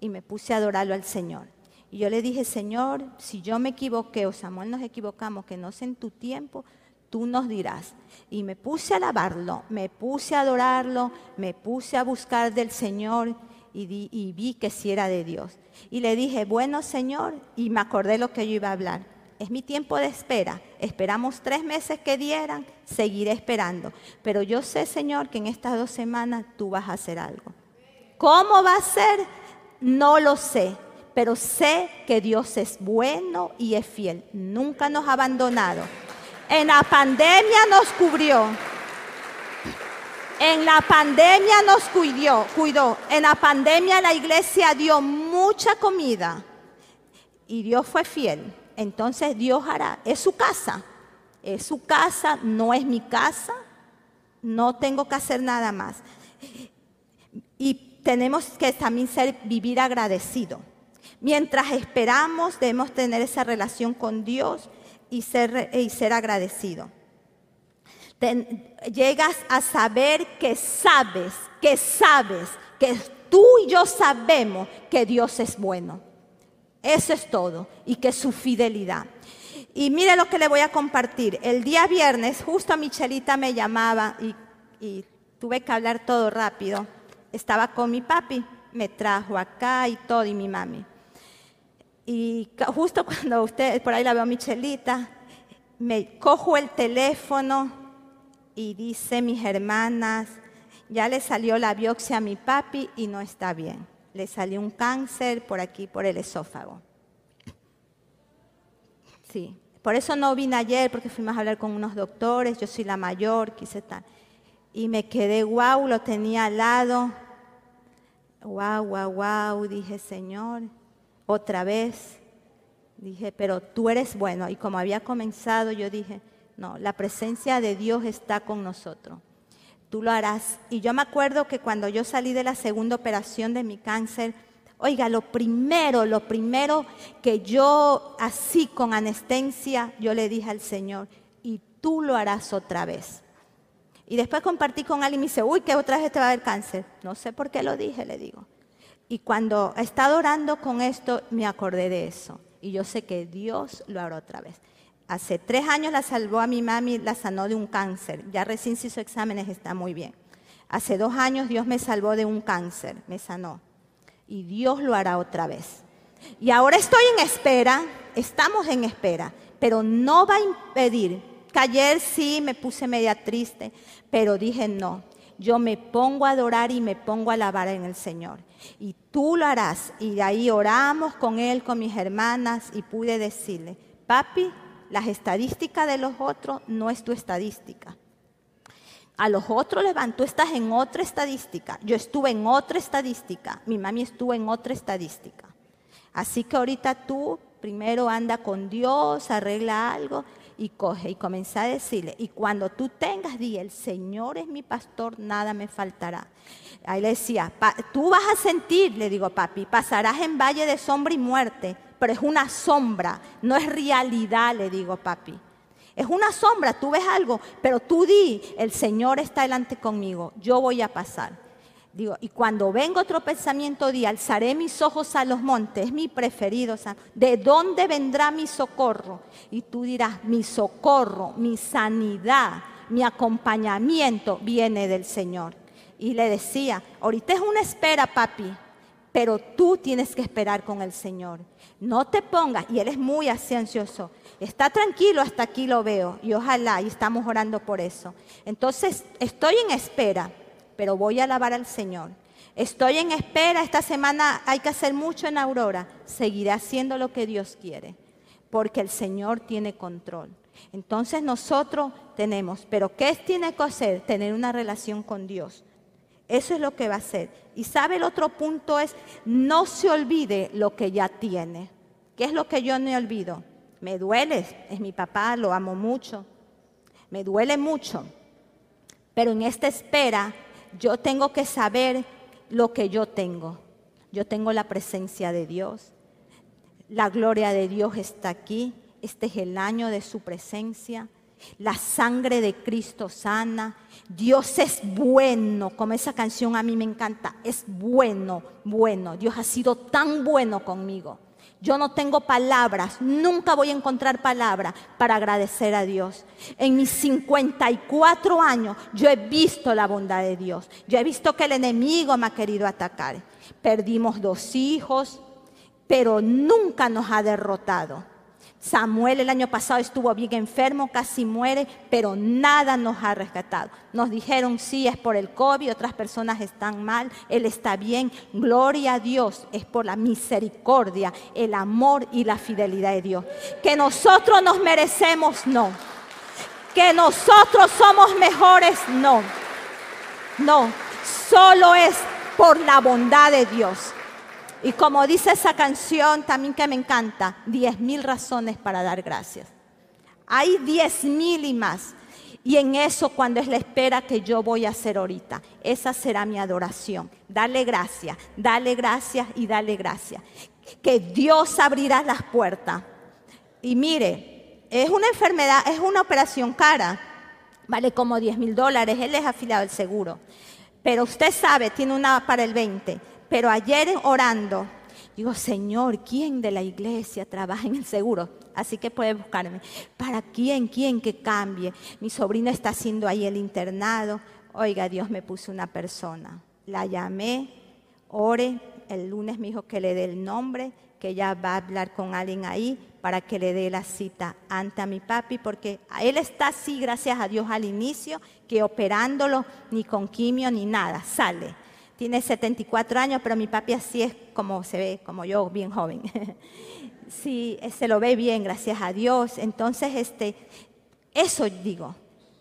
y me puse a adorarlo al Señor. Y yo le dije, Señor, si yo me equivoqué o Samuel nos equivocamos, que no sé en tu tiempo, tú nos dirás. Y me puse a alabarlo, me puse a adorarlo, me puse a buscar del Señor y, vi que sí era de Dios. Y le dije, bueno Señor, y me acordé lo que yo iba a hablar. Es mi tiempo de espera. Esperamos tres meses que dieran, seguiré esperando. Pero yo sé, Señor, que en estas dos semanas tú vas a hacer algo. ¿Cómo va a ser? No lo sé. Pero sé que Dios es bueno y es fiel. Nunca nos ha abandonado. En la pandemia nos cubrió. En la pandemia nos cuidó, cuidó. En la pandemia la iglesia dio mucha comida y Dios fue fiel. Entonces Dios hará, es su casa, es su casa, no es mi casa, no tengo que hacer nada más. Y tenemos que también ser, vivir agradecido. Mientras esperamos, debemos tener esa relación con Dios y ser, y ser agradecido. Llegas a saber que sabes, que sabes, que tú y yo sabemos que Dios es bueno. Eso es todo. Y que su fidelidad. Y mire lo que le voy a compartir. El día viernes, justo Michelita me llamaba y, y tuve que hablar todo rápido. Estaba con mi papi, me trajo acá y todo, y mi mami. Y justo cuando usted, por ahí la veo Michelita, me cojo el teléfono y dice mis hermanas, ya le salió la biopsia a mi papi y no está bien le salió un cáncer por aquí, por el esófago. Sí, por eso no vine ayer, porque fuimos a hablar con unos doctores, yo soy la mayor, quise estar. Y me quedé, wow, lo tenía al lado. Wow, wow, wow, dije, Señor, otra vez. Dije, pero tú eres bueno. Y como había comenzado, yo dije, no, la presencia de Dios está con nosotros tú lo harás. Y yo me acuerdo que cuando yo salí de la segunda operación de mi cáncer, oiga, lo primero, lo primero que yo así con anestesia, yo le dije al Señor, y tú lo harás otra vez. Y después compartí con alguien y me dice, uy, que otra vez te va a dar cáncer. No sé por qué lo dije, le digo. Y cuando he estado orando con esto, me acordé de eso. Y yo sé que Dios lo hará otra vez. Hace tres años la salvó a mi mami, la sanó de un cáncer. Ya recién se hizo exámenes, está muy bien. Hace dos años Dios me salvó de un cáncer, me sanó. Y Dios lo hará otra vez. Y ahora estoy en espera, estamos en espera, pero no va a impedir. Que ayer sí me puse media triste, pero dije no. Yo me pongo a adorar y me pongo a alabar en el Señor. Y tú lo harás. Y de ahí oramos con Él, con mis hermanas, y pude decirle, papi, las estadísticas de los otros no es tu estadística. A los otros les van, tú estás en otra estadística, yo estuve en otra estadística, mi mami estuvo en otra estadística. Así que ahorita tú primero anda con Dios, arregla algo y coge y comienza a decirle, y cuando tú tengas, di, el Señor es mi pastor, nada me faltará. Ahí le decía, tú vas a sentir, le digo, papi, pasarás en valle de sombra y muerte, pero es una sombra, no es realidad, le digo, papi. Es una sombra, tú ves algo, pero tú di, el Señor está delante conmigo, yo voy a pasar. Digo, y cuando venga otro pensamiento, di, alzaré mis ojos a los montes, es mi preferido. ¿De dónde vendrá mi socorro? Y tú dirás, mi socorro, mi sanidad, mi acompañamiento viene del Señor. Y le decía, ahorita es una espera, papi, pero tú tienes que esperar con el Señor. No te pongas, y Él es muy ansioso, está tranquilo, hasta aquí lo veo, y ojalá, y estamos orando por eso. Entonces, estoy en espera, pero voy a alabar al Señor. Estoy en espera, esta semana hay que hacer mucho en Aurora, seguiré haciendo lo que Dios quiere, porque el Señor tiene control. Entonces nosotros tenemos, pero ¿qué tiene que hacer? Tener una relación con Dios. Eso es lo que va a hacer. Y sabe el otro punto es, no se olvide lo que ya tiene. ¿Qué es lo que yo no olvido? Me duele, es mi papá, lo amo mucho. Me duele mucho. Pero en esta espera yo tengo que saber lo que yo tengo. Yo tengo la presencia de Dios. La gloria de Dios está aquí. Este es el año de su presencia. La sangre de Cristo sana. Dios es bueno, como esa canción a mí me encanta. Es bueno, bueno. Dios ha sido tan bueno conmigo. Yo no tengo palabras, nunca voy a encontrar palabras para agradecer a Dios. En mis 54 años yo he visto la bondad de Dios. Yo he visto que el enemigo me ha querido atacar. Perdimos dos hijos, pero nunca nos ha derrotado. Samuel el año pasado estuvo bien enfermo, casi muere, pero nada nos ha rescatado. Nos dijeron, sí, es por el COVID, otras personas están mal, Él está bien. Gloria a Dios, es por la misericordia, el amor y la fidelidad de Dios. Que nosotros nos merecemos, no. Que nosotros somos mejores, no. No, solo es por la bondad de Dios. Y como dice esa canción también que me encanta, diez mil razones para dar gracias. Hay diez mil y más. Y en eso cuando es la espera que yo voy a hacer ahorita, esa será mi adoración. Dale gracias, dale gracias y dale gracias. Que Dios abrirá las puertas. Y mire, es una enfermedad, es una operación cara. Vale como 10 mil dólares, él es afiliado al seguro. Pero usted sabe, tiene una para el 20. Pero ayer orando, digo, Señor, ¿quién de la iglesia trabaja en el seguro? Así que puede buscarme. ¿Para quién? ¿Quién que cambie? Mi sobrino está haciendo ahí el internado. Oiga, Dios me puso una persona. La llamé, ore. El lunes me dijo que le dé el nombre, que ella va a hablar con alguien ahí para que le dé la cita ante a mi papi, porque él está así, gracias a Dios, al inicio, que operándolo, ni con quimio, ni nada, sale. Tiene 74 años, pero mi papi así es como se ve, como yo, bien joven. sí, se lo ve bien, gracias a Dios. Entonces, este, eso digo,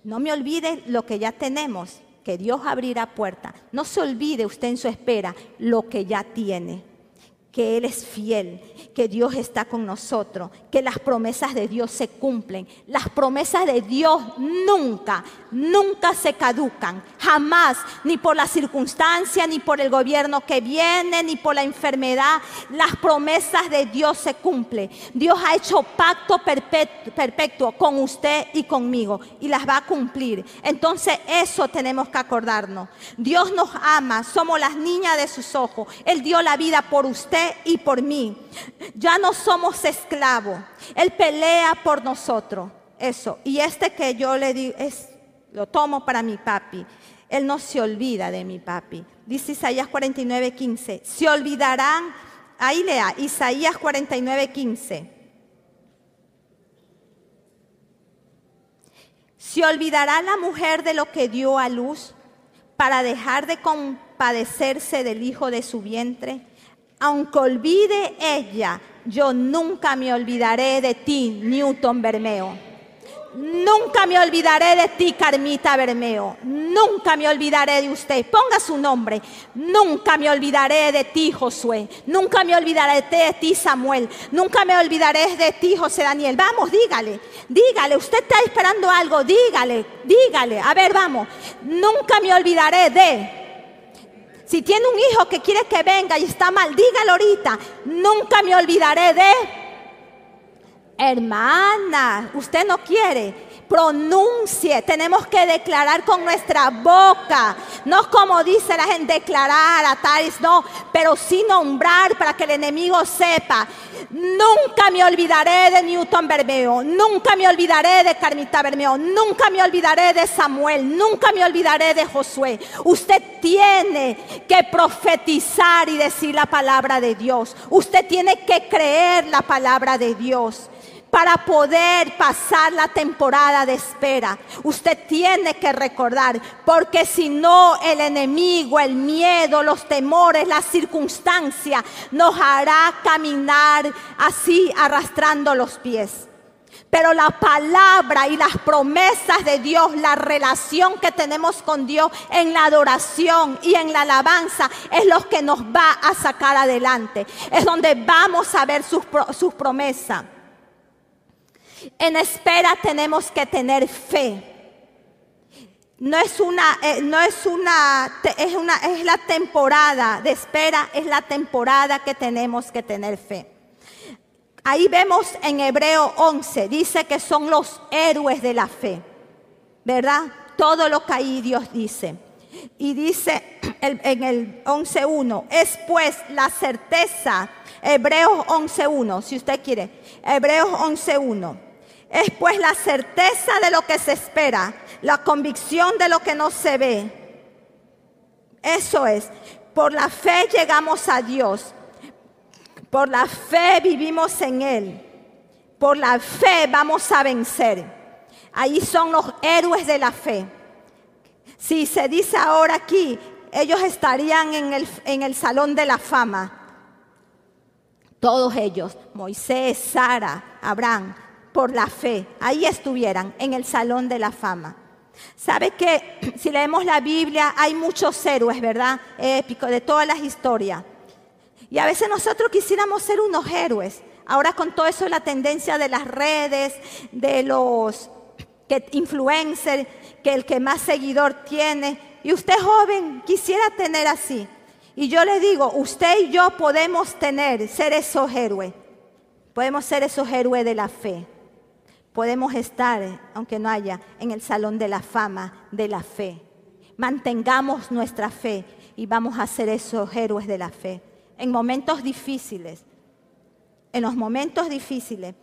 no me olvide lo que ya tenemos, que Dios abrirá puerta. No se olvide usted en su espera lo que ya tiene que Él es fiel, que Dios está con nosotros, que las promesas de Dios se cumplen. Las promesas de Dios nunca, nunca se caducan, jamás, ni por la circunstancia, ni por el gobierno que viene, ni por la enfermedad. Las promesas de Dios se cumplen. Dios ha hecho pacto perpetuo con usted y conmigo y las va a cumplir. Entonces eso tenemos que acordarnos. Dios nos ama, somos las niñas de sus ojos. Él dio la vida por usted y por mí. Ya no somos esclavos. Él pelea por nosotros. Eso. Y este que yo le digo, es, lo tomo para mi papi. Él no se olvida de mi papi. Dice Isaías 49, 15. Se olvidarán, ahí lea, Isaías 49, 15. Se olvidará la mujer de lo que dio a luz para dejar de compadecerse del hijo de su vientre aunque olvide ella, yo nunca me olvidaré de ti, Newton Bermeo. Nunca me olvidaré de ti, Carmita Bermeo. Nunca me olvidaré de usted. Ponga su nombre. Nunca me olvidaré de ti, Josué. Nunca me olvidaré de ti, Samuel. Nunca me olvidaré de ti, José Daniel. Vamos, dígale. Dígale. Usted está esperando algo. Dígale. Dígale. A ver, vamos. Nunca me olvidaré de si tiene un hijo que quiere que venga y está mal, dígalo ahorita. Nunca me olvidaré de... Hermana, usted no quiere pronuncie, tenemos que declarar con nuestra boca, no como dice la gente, declarar a tales, no, pero sí nombrar para que el enemigo sepa. Nunca me olvidaré de Newton Bermeo, nunca me olvidaré de Carmita Bermeo, nunca me olvidaré de Samuel, nunca me olvidaré de Josué. Usted tiene que profetizar y decir la palabra de Dios. Usted tiene que creer la palabra de Dios para poder pasar la temporada de espera. Usted tiene que recordar, porque si no el enemigo, el miedo, los temores, la circunstancia nos hará caminar así arrastrando los pies. Pero la palabra y las promesas de Dios, la relación que tenemos con Dios en la adoración y en la alabanza es lo que nos va a sacar adelante. Es donde vamos a ver sus, sus promesas. En espera tenemos que tener fe. No es una, eh, no es una, es una, es la temporada de espera, es la temporada que tenemos que tener fe. Ahí vemos en Hebreo 11, dice que son los héroes de la fe, ¿verdad? Todo lo que ahí Dios dice. Y dice en el 11.1, es pues la certeza, Hebreos 11.1, si usted quiere, Hebreos 11.1 es pues la certeza de lo que se espera, la convicción de lo que no se ve. Eso es, por la fe llegamos a Dios, por la fe vivimos en Él, por la fe vamos a vencer. Ahí son los héroes de la fe. Si se dice ahora aquí, ellos estarían en el, en el salón de la fama. Todos ellos, Moisés, Sara, Abraham, por la fe, ahí estuvieran en el salón de la fama. Sabe que si leemos la Biblia hay muchos héroes, ¿verdad? Épicos, de todas las historias. Y a veces nosotros quisiéramos ser unos héroes. Ahora con todo eso la tendencia de las redes, de los que influencers, que el que más seguidor tiene. Y usted joven quisiera tener así. Y yo le digo, usted y yo podemos tener, ser esos héroes. Podemos ser esos héroes de la fe. Podemos estar, aunque no haya, en el salón de la fama de la fe. Mantengamos nuestra fe y vamos a ser esos héroes de la fe. En momentos difíciles, en los momentos difíciles.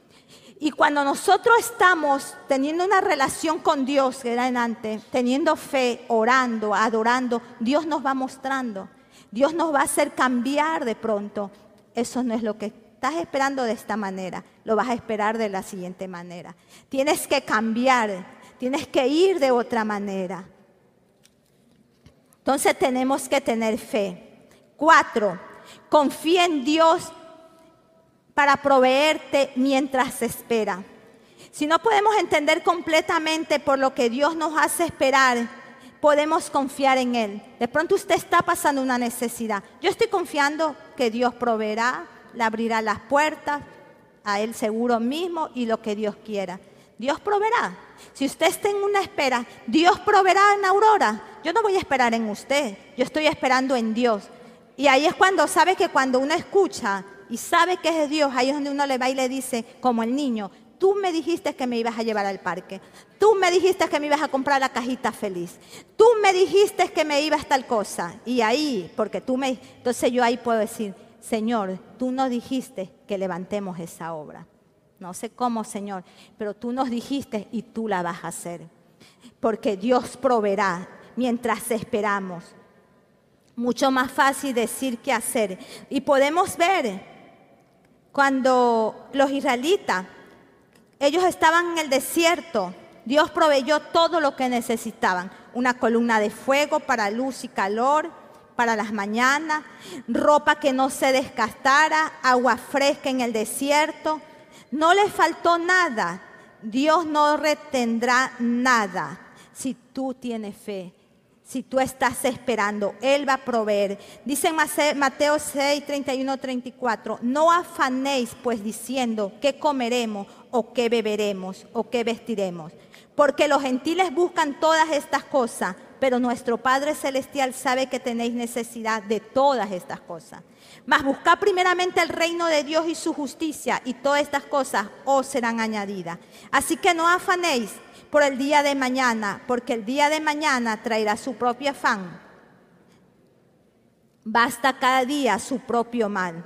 Y cuando nosotros estamos teniendo una relación con Dios, que era en antes, teniendo fe, orando, adorando, Dios nos va mostrando. Dios nos va a hacer cambiar de pronto. Eso no es lo que estás esperando de esta manera, lo vas a esperar de la siguiente manera. Tienes que cambiar, tienes que ir de otra manera. Entonces tenemos que tener fe. Cuatro, confía en Dios para proveerte mientras se espera. Si no podemos entender completamente por lo que Dios nos hace esperar, podemos confiar en Él. De pronto usted está pasando una necesidad. Yo estoy confiando que Dios proveerá, le abrirá las puertas a Él seguro mismo y lo que Dios quiera. Dios proveerá. Si usted está en una espera, Dios proveerá en Aurora. Yo no voy a esperar en usted, yo estoy esperando en Dios. Y ahí es cuando sabe que cuando uno escucha y sabe que es Dios, ahí es donde uno le va y le dice, como el niño, Tú me dijiste que me ibas a llevar al parque. Tú me dijiste que me ibas a comprar la cajita feliz. Tú me dijiste que me ibas tal cosa. Y ahí, porque tú me... Entonces yo ahí puedo decir, Señor, tú nos dijiste que levantemos esa obra. No sé cómo, Señor, pero tú nos dijiste y tú la vas a hacer. Porque Dios proveerá mientras esperamos. Mucho más fácil decir que hacer. Y podemos ver cuando los israelitas ellos estaban en el desierto. Dios proveyó todo lo que necesitaban. Una columna de fuego para luz y calor para las mañanas, ropa que no se desgastara, agua fresca en el desierto. No les faltó nada. Dios no retendrá nada si tú tienes fe si tú estás esperando, Él va a proveer. Dice Mateo 6, 31, 34, no afanéis pues diciendo qué comeremos o qué beberemos o qué vestiremos, porque los gentiles buscan todas estas cosas, pero nuestro Padre Celestial sabe que tenéis necesidad de todas estas cosas. Mas buscad primeramente el reino de Dios y su justicia, y todas estas cosas os serán añadidas. Así que no afanéis por el día de mañana, porque el día de mañana traerá su propio afán. Basta cada día su propio mal.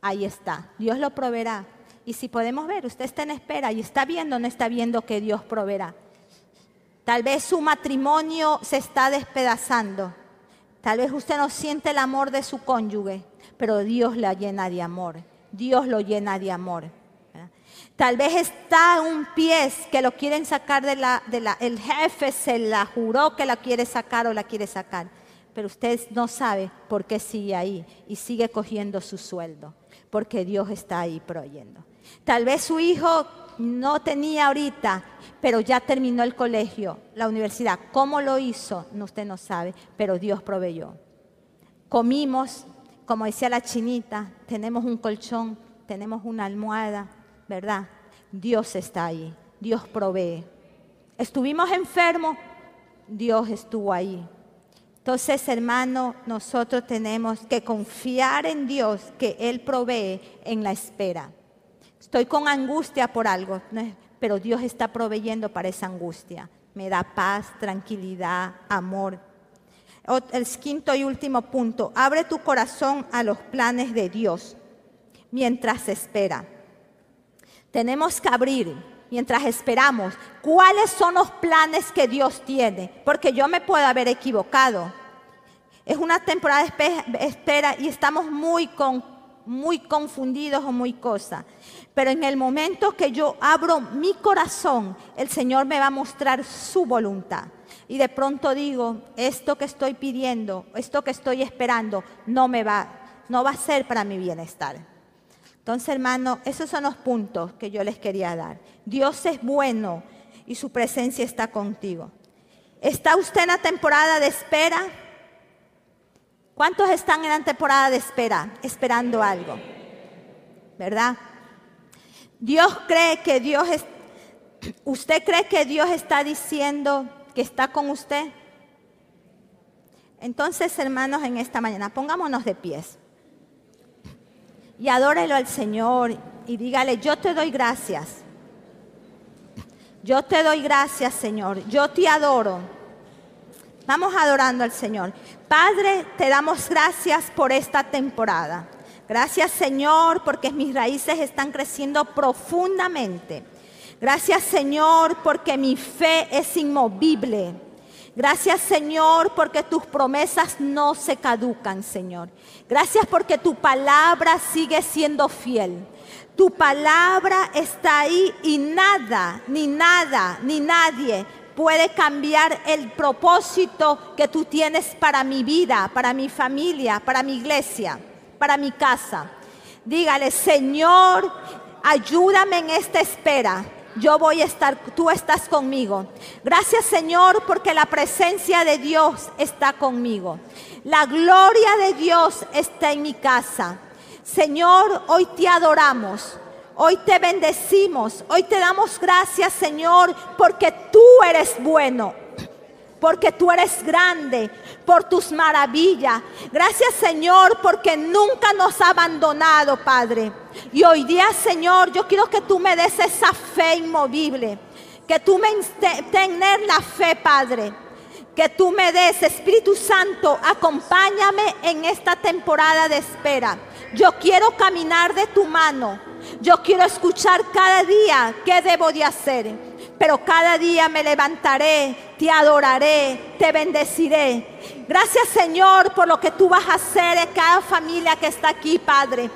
Ahí está, Dios lo proveerá. Y si podemos ver, usted está en espera y está viendo no está viendo que Dios proveerá. Tal vez su matrimonio se está despedazando. Tal vez usted no siente el amor de su cónyuge, pero Dios la llena de amor. Dios lo llena de amor. Tal vez está un pie que lo quieren sacar de la, de la, el jefe se la juró que la quiere sacar o la quiere sacar, pero usted no sabe por qué sigue ahí y sigue cogiendo su sueldo, porque Dios está ahí proveyendo. Tal vez su hijo no tenía ahorita, pero ya terminó el colegio, la universidad. ¿Cómo lo hizo? No, usted no sabe, pero Dios proveyó. Comimos, como decía la chinita, tenemos un colchón, tenemos una almohada, ¿verdad? Dios está ahí, Dios provee. Estuvimos enfermos, Dios estuvo ahí. Entonces, hermano, nosotros tenemos que confiar en Dios que Él provee en la espera. Estoy con angustia por algo, pero Dios está proveyendo para esa angustia. Me da paz, tranquilidad, amor. El quinto y último punto, abre tu corazón a los planes de Dios mientras espera. Tenemos que abrir mientras esperamos cuáles son los planes que Dios tiene, porque yo me puedo haber equivocado. Es una temporada de espera y estamos muy, muy confundidos o muy cosas. Pero en el momento que yo abro mi corazón, el Señor me va a mostrar su voluntad. Y de pronto digo, esto que estoy pidiendo, esto que estoy esperando, no me va, no va a ser para mi bienestar. Entonces, hermano, esos son los puntos que yo les quería dar. Dios es bueno y su presencia está contigo. ¿Está usted en la temporada de espera? ¿Cuántos están en la temporada de espera, esperando algo? ¿Verdad? Dios cree que Dios es, ¿usted cree que Dios está diciendo que está con usted? Entonces, hermanos, en esta mañana, pongámonos de pies y adórelo al Señor y dígale, yo te doy gracias. Yo te doy gracias, Señor. Yo te adoro. Vamos adorando al Señor. Padre, te damos gracias por esta temporada. Gracias, Señor, porque mis raíces están creciendo profundamente. Gracias, Señor, porque mi fe es inmovible. Gracias Señor porque tus promesas no se caducan, Señor. Gracias porque tu palabra sigue siendo fiel. Tu palabra está ahí y nada, ni nada, ni nadie puede cambiar el propósito que tú tienes para mi vida, para mi familia, para mi iglesia, para mi casa. Dígale, Señor, ayúdame en esta espera yo voy a estar, tú estás conmigo. Gracias Señor porque la presencia de Dios está conmigo. La gloria de Dios está en mi casa. Señor, hoy te adoramos. Hoy te bendecimos. Hoy te damos gracias Señor porque tú eres bueno porque tú eres grande, por tus maravillas. Gracias Señor, porque nunca nos ha abandonado, Padre. Y hoy día, Señor, yo quiero que tú me des esa fe inmovible, que tú me tener la fe, Padre. Que tú me des, Espíritu Santo, acompáñame en esta temporada de espera. Yo quiero caminar de tu mano. Yo quiero escuchar cada día qué debo de hacer pero cada día me levantaré, te adoraré, te bendeciré. Gracias Señor por lo que tú vas a hacer en cada familia que está aquí, Padre.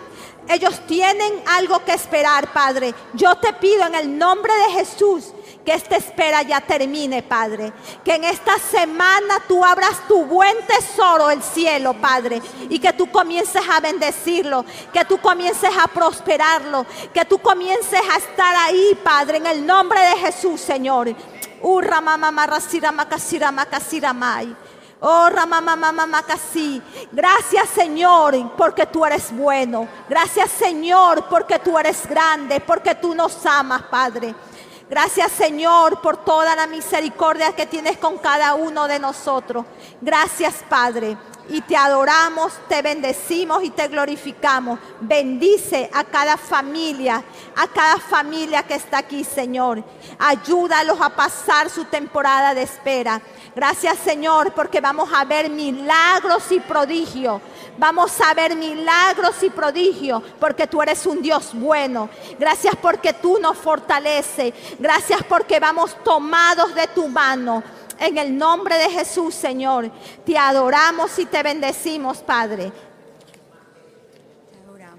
Ellos tienen algo que esperar, Padre. Yo te pido en el nombre de Jesús que esta espera ya termine, Padre. Que en esta semana tú abras tu buen tesoro, el cielo, Padre. Y que tú comiences a bendecirlo. Que tú comiences a prosperarlo. Que tú comiences a estar ahí, Padre, en el nombre de Jesús, Señor. Urra mama marrasira. Oh. Gracias, Señor, porque tú eres bueno. Gracias, Señor, porque tú eres grande, porque tú nos amas, Padre. Gracias Señor por toda la misericordia que tienes con cada uno de nosotros. Gracias Padre. Y te adoramos, te bendecimos y te glorificamos. Bendice a cada familia, a cada familia que está aquí, Señor. Ayúdalos a pasar su temporada de espera. Gracias, Señor, porque vamos a ver milagros y prodigios Vamos a ver milagros y prodigios porque tú eres un Dios bueno. Gracias porque tú nos fortaleces. Gracias porque vamos tomados de tu mano. En el nombre de Jesús, Señor, te adoramos y te bendecimos, Padre.